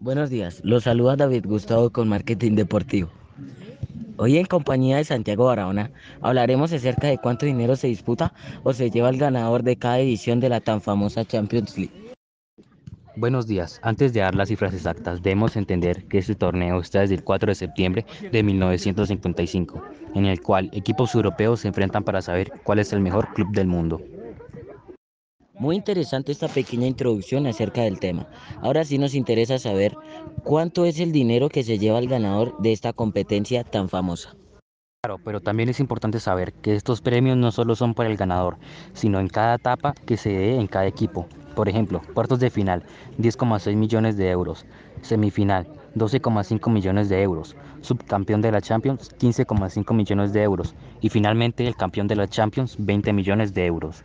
Buenos días, los saluda David Gustavo con Marketing Deportivo. Hoy en compañía de Santiago Barahona hablaremos acerca de cuánto dinero se disputa o se lleva el ganador de cada edición de la tan famosa Champions League. Buenos días. Antes de dar las cifras exactas, debemos entender que este torneo está desde el 4 de septiembre de 1955, en el cual equipos europeos se enfrentan para saber cuál es el mejor club del mundo. Muy interesante esta pequeña introducción acerca del tema. Ahora sí nos interesa saber cuánto es el dinero que se lleva el ganador de esta competencia tan famosa. Claro, pero también es importante saber que estos premios no solo son para el ganador, sino en cada etapa que se dé en cada equipo. Por ejemplo, cuartos de final, 10,6 millones de euros. Semifinal, 12,5 millones de euros. Subcampeón de la Champions, 15,5 millones de euros. Y finalmente el campeón de la Champions, 20 millones de euros.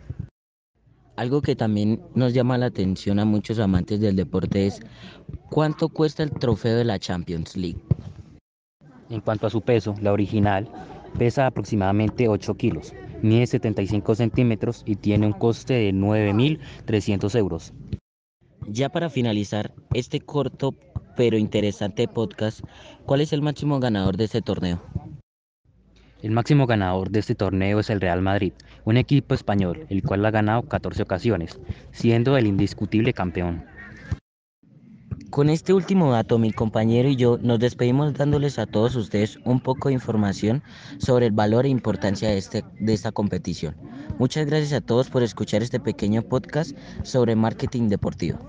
Algo que también nos llama la atención a muchos amantes del deporte es cuánto cuesta el trofeo de la Champions League. En cuanto a su peso, la original pesa aproximadamente 8 kilos, mide 75 centímetros y tiene un coste de 9.300 euros. Ya para finalizar este corto pero interesante podcast, ¿cuál es el máximo ganador de este torneo? El máximo ganador de este torneo es el Real Madrid, un equipo español, el cual ha ganado 14 ocasiones, siendo el indiscutible campeón. Con este último dato, mi compañero y yo nos despedimos dándoles a todos ustedes un poco de información sobre el valor e importancia de, este, de esta competición. Muchas gracias a todos por escuchar este pequeño podcast sobre marketing deportivo.